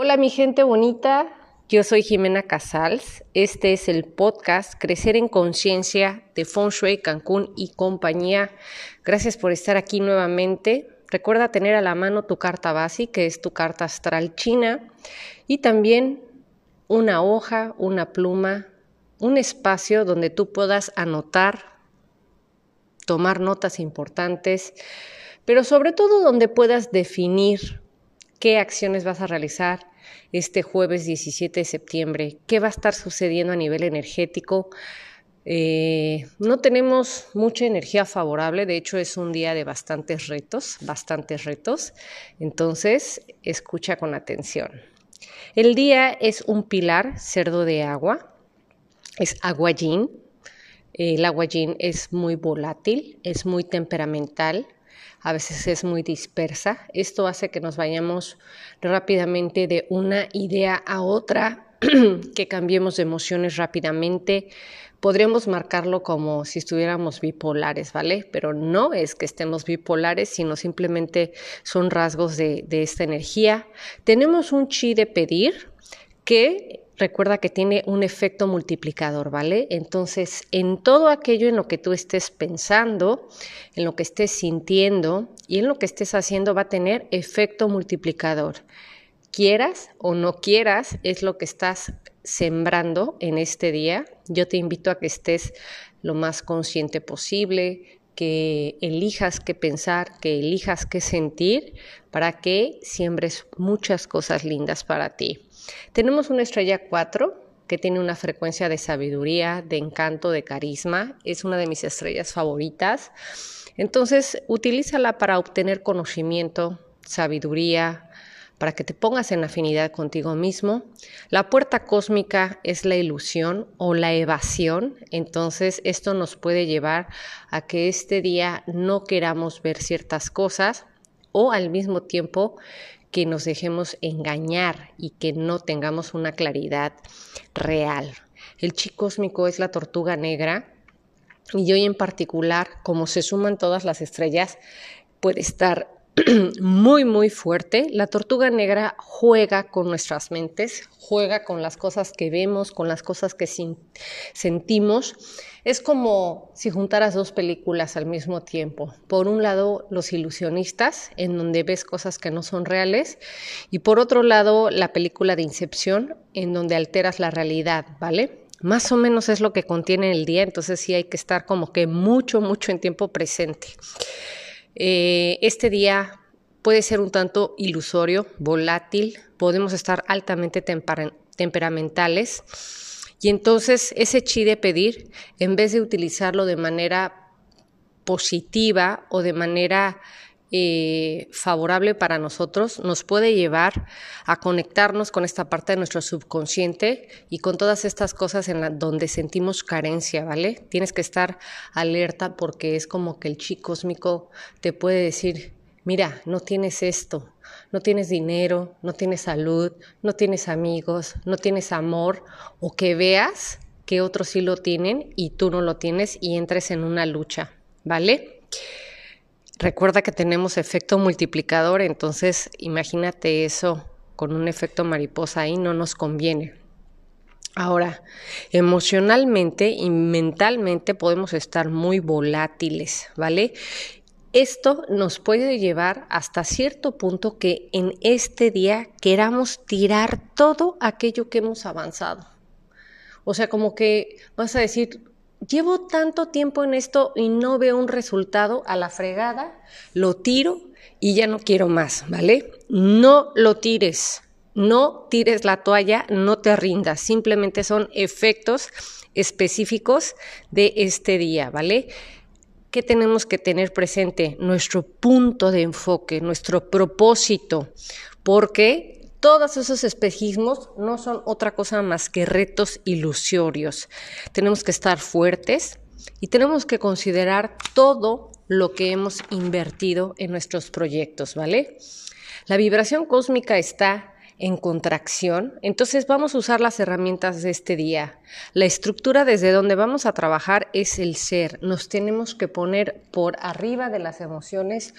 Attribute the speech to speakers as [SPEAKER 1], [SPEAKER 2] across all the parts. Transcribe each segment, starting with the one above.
[SPEAKER 1] Hola mi gente bonita, yo soy Jimena Casals. Este es el podcast Crecer en Conciencia de Feng Shui, Cancún y compañía. Gracias por estar aquí nuevamente. Recuerda tener a la mano tu carta básica, que es tu carta astral china, y también una hoja, una pluma, un espacio donde tú puedas anotar, tomar notas importantes, pero sobre todo donde puedas definir qué acciones vas a realizar este jueves 17 de septiembre, qué va a estar sucediendo a nivel energético. Eh, no tenemos mucha energía favorable, de hecho es un día de bastantes retos, bastantes retos, entonces escucha con atención. El día es un pilar cerdo de agua, es agua yin. El agua yin es muy volátil, es muy temperamental, a veces es muy dispersa. Esto hace que nos vayamos rápidamente de una idea a otra, que cambiemos de emociones rápidamente. Podríamos marcarlo como si estuviéramos bipolares, ¿vale? Pero no es que estemos bipolares, sino simplemente son rasgos de, de esta energía. Tenemos un chi de pedir que recuerda que tiene un efecto multiplicador, ¿vale? Entonces, en todo aquello en lo que tú estés pensando, en lo que estés sintiendo y en lo que estés haciendo va a tener efecto multiplicador. Quieras o no quieras, es lo que estás sembrando en este día. Yo te invito a que estés lo más consciente posible, que elijas qué pensar, que elijas qué sentir, para que siembres muchas cosas lindas para ti. Tenemos una estrella 4 que tiene una frecuencia de sabiduría, de encanto, de carisma. Es una de mis estrellas favoritas. Entonces, utilízala para obtener conocimiento, sabiduría, para que te pongas en afinidad contigo mismo. La puerta cósmica es la ilusión o la evasión, entonces esto nos puede llevar a que este día no queramos ver ciertas cosas o al mismo tiempo que nos dejemos engañar y que no tengamos una claridad real. El chi cósmico es la tortuga negra y hoy en particular, como se suman todas las estrellas, puede estar muy, muy fuerte. La tortuga negra juega con nuestras mentes, juega con las cosas que vemos, con las cosas que sentimos. Es como si juntaras dos películas al mismo tiempo. Por un lado, Los ilusionistas, en donde ves cosas que no son reales, y por otro lado, la película de Incepción, en donde alteras la realidad, ¿vale? Más o menos es lo que contiene el día, entonces sí hay que estar como que mucho, mucho en tiempo presente. Eh, este día puede ser un tanto ilusorio, volátil, podemos estar altamente temperamentales. Y entonces ese chi de pedir, en vez de utilizarlo de manera positiva o de manera eh, favorable para nosotros, nos puede llevar a conectarnos con esta parte de nuestro subconsciente y con todas estas cosas en la, donde sentimos carencia, ¿vale? Tienes que estar alerta porque es como que el chi cósmico te puede decir, mira, no tienes esto, no tienes dinero, no tienes salud, no tienes amigos, no tienes amor, o que veas que otros sí lo tienen y tú no lo tienes y entres en una lucha, ¿vale? Recuerda que tenemos efecto multiplicador, entonces imagínate eso con un efecto mariposa ahí no nos conviene. Ahora, emocionalmente y mentalmente podemos estar muy volátiles, ¿vale? Esto nos puede llevar hasta cierto punto que en este día queramos tirar todo aquello que hemos avanzado. O sea, como que vas a decir, llevo tanto tiempo en esto y no veo un resultado a la fregada, lo tiro y ya no quiero más, ¿vale? No lo tires, no tires la toalla, no te rindas, simplemente son efectos específicos de este día, ¿vale? ¿Qué tenemos que tener presente? Nuestro punto de enfoque, nuestro propósito, porque todos esos espejismos no son otra cosa más que retos ilusorios. Tenemos que estar fuertes y tenemos que considerar todo lo que hemos invertido en nuestros proyectos, ¿vale? La vibración cósmica está en contracción, entonces vamos a usar las herramientas de este día. La estructura desde donde vamos a trabajar es el ser. Nos tenemos que poner por arriba de las emociones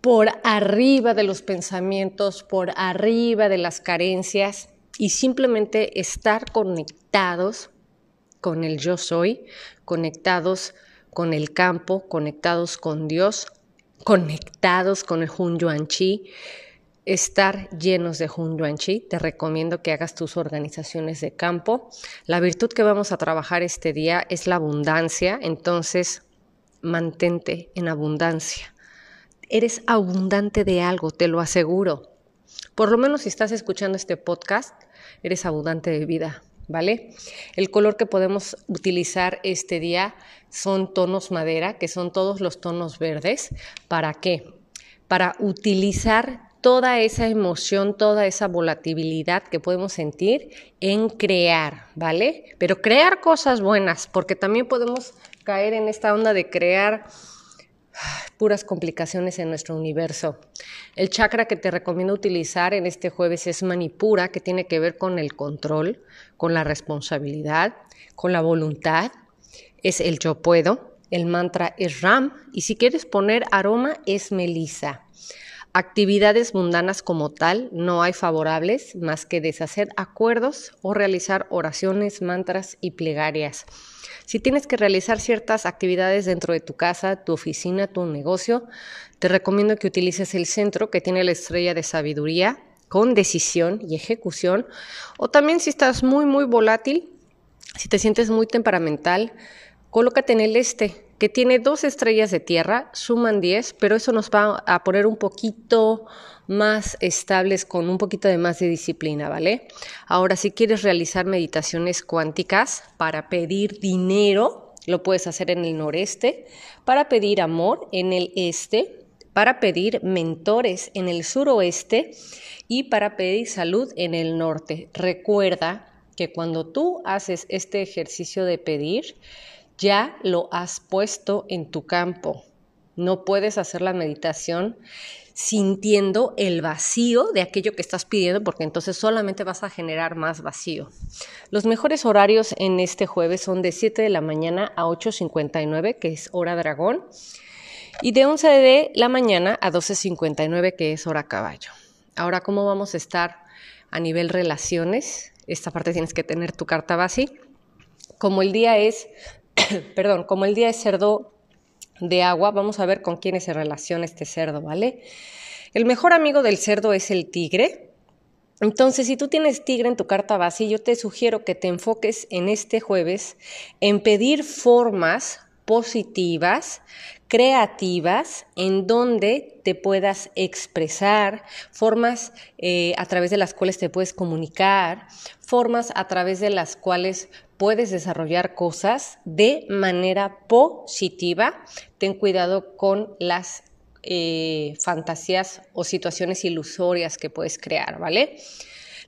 [SPEAKER 1] por arriba de los pensamientos, por arriba de las carencias y simplemente estar conectados con el yo soy, conectados con el campo, conectados con Dios, conectados con el Hun Yuan Chi, estar llenos de Hun Yuan Chi. Te recomiendo que hagas tus organizaciones de campo. La virtud que vamos a trabajar este día es la abundancia, entonces mantente en abundancia. Eres abundante de algo, te lo aseguro. Por lo menos si estás escuchando este podcast, eres abundante de vida, ¿vale? El color que podemos utilizar este día son tonos madera, que son todos los tonos verdes. ¿Para qué? Para utilizar toda esa emoción, toda esa volatilidad que podemos sentir en crear, ¿vale? Pero crear cosas buenas, porque también podemos caer en esta onda de crear puras complicaciones en nuestro universo. El chakra que te recomiendo utilizar en este jueves es Manipura, que tiene que ver con el control, con la responsabilidad, con la voluntad. Es el yo puedo. El mantra es Ram. Y si quieres poner aroma, es Melissa. Actividades mundanas como tal no hay favorables más que deshacer acuerdos o realizar oraciones, mantras y plegarias. Si tienes que realizar ciertas actividades dentro de tu casa, tu oficina, tu negocio, te recomiendo que utilices el centro que tiene la estrella de sabiduría con decisión y ejecución. O también si estás muy, muy volátil, si te sientes muy temperamental, colócate en el este, que tiene dos estrellas de tierra, suman 10, pero eso nos va a poner un poquito más estables con un poquito de más de disciplina, ¿vale? Ahora, si quieres realizar meditaciones cuánticas para pedir dinero, lo puedes hacer en el noreste, para pedir amor en el este, para pedir mentores en el suroeste y para pedir salud en el norte. Recuerda que cuando tú haces este ejercicio de pedir, ya lo has puesto en tu campo. No puedes hacer la meditación sintiendo el vacío de aquello que estás pidiendo, porque entonces solamente vas a generar más vacío. Los mejores horarios en este jueves son de 7 de la mañana a 8.59, que es hora dragón, y de 11 de la mañana a 12.59, que es hora caballo. Ahora, ¿cómo vamos a estar a nivel relaciones? Esta parte tienes que tener tu carta base. Como el día es perdón, como el día es cerdo de agua, vamos a ver con quiénes se relaciona este cerdo, ¿vale? El mejor amigo del cerdo es el tigre. Entonces, si tú tienes tigre en tu carta base, yo te sugiero que te enfoques en este jueves en pedir formas positivas, creativas, en donde te puedas expresar, formas eh, a través de las cuales te puedes comunicar, formas a través de las cuales puedes desarrollar cosas de manera positiva. Ten cuidado con las eh, fantasías o situaciones ilusorias que puedes crear, ¿vale?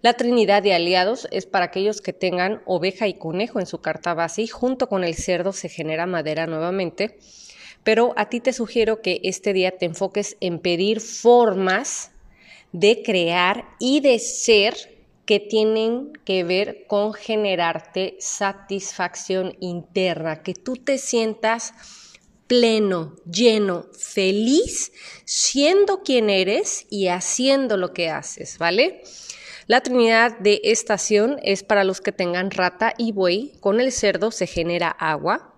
[SPEAKER 1] La Trinidad de aliados es para aquellos que tengan oveja y conejo en su carta base y junto con el cerdo se genera madera nuevamente. Pero a ti te sugiero que este día te enfoques en pedir formas de crear y de ser que tienen que ver con generarte satisfacción interna, que tú te sientas pleno, lleno, feliz, siendo quien eres y haciendo lo que haces, ¿vale? La trinidad de estación es para los que tengan rata y buey. Con el cerdo se genera agua.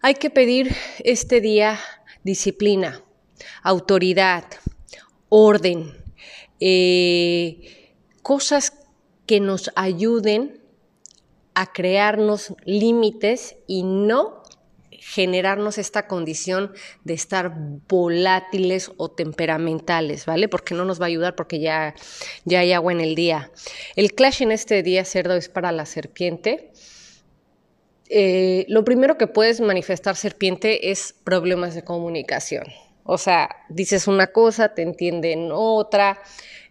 [SPEAKER 1] Hay que pedir este día disciplina, autoridad, orden, eh, cosas que nos ayuden a crearnos límites y no generarnos esta condición de estar volátiles o temperamentales, ¿vale? Porque no nos va a ayudar porque ya, ya hay agua en el día. El clash en este día cerdo es para la serpiente. Eh, lo primero que puedes manifestar serpiente es problemas de comunicación. O sea, dices una cosa, te entienden otra,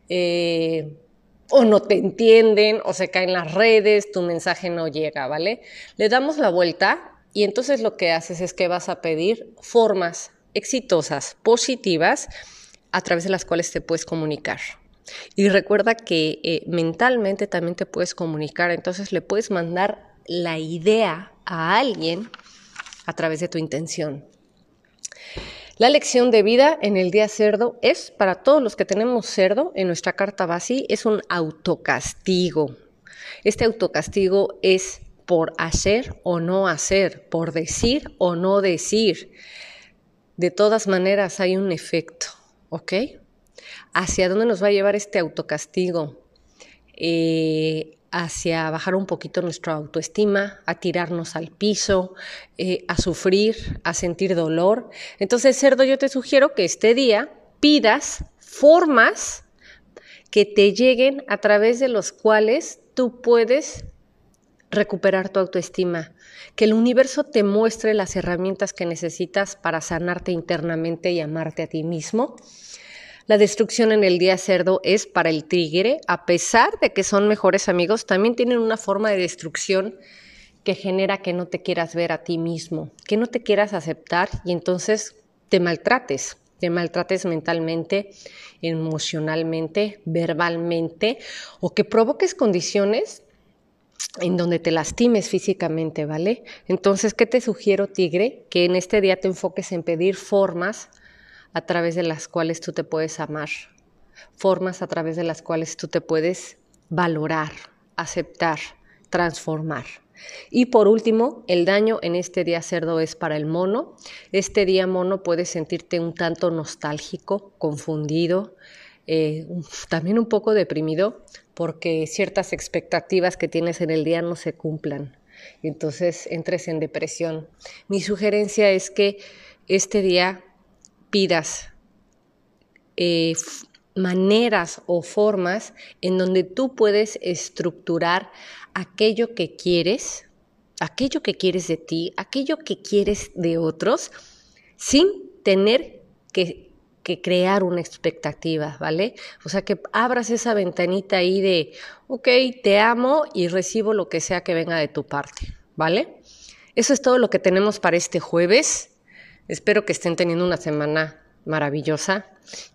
[SPEAKER 1] eh, o no te entienden, o se caen las redes, tu mensaje no llega, ¿vale? Le damos la vuelta y entonces lo que haces es que vas a pedir formas exitosas, positivas, a través de las cuales te puedes comunicar. Y recuerda que eh, mentalmente también te puedes comunicar, entonces le puedes mandar la idea a alguien a través de tu intención. La lección de vida en el día cerdo es, para todos los que tenemos cerdo en nuestra carta base, es un autocastigo. Este autocastigo es por hacer o no hacer, por decir o no decir. De todas maneras hay un efecto, ¿ok? ¿Hacia dónde nos va a llevar este autocastigo? Eh, hacia bajar un poquito nuestra autoestima, a tirarnos al piso, eh, a sufrir, a sentir dolor. Entonces, cerdo, yo te sugiero que este día pidas formas que te lleguen a través de los cuales tú puedes recuperar tu autoestima, que el universo te muestre las herramientas que necesitas para sanarte internamente y amarte a ti mismo la destrucción en el día cerdo es para el tigre, a pesar de que son mejores amigos, también tienen una forma de destrucción que genera que no te quieras ver a ti mismo, que no te quieras aceptar y entonces te maltrates, te maltrates mentalmente, emocionalmente, verbalmente o que provoques condiciones en donde te lastimes físicamente, ¿vale? Entonces, ¿qué te sugiero, tigre? Que en este día te enfoques en pedir formas a través de las cuales tú te puedes amar, formas a través de las cuales tú te puedes valorar, aceptar, transformar. Y por último, el daño en este día cerdo es para el mono. Este día mono puedes sentirte un tanto nostálgico, confundido, eh, también un poco deprimido porque ciertas expectativas que tienes en el día no se cumplan. Entonces entres en depresión. Mi sugerencia es que este día pidas eh, maneras o formas en donde tú puedes estructurar aquello que quieres, aquello que quieres de ti, aquello que quieres de otros, sin tener que, crear una expectativa, ¿vale? O sea, que abras esa ventanita ahí de, ok, te amo y recibo lo que sea que venga de tu parte, ¿vale? Eso es todo lo que tenemos para este jueves. Espero que estén teniendo una semana maravillosa.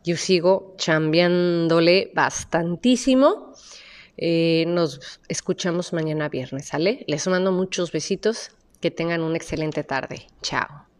[SPEAKER 1] Yo sigo chambeándole bastantísimo. Eh, nos escuchamos mañana viernes, ¿sale? Les mando muchos besitos. Que tengan una excelente tarde. Chao.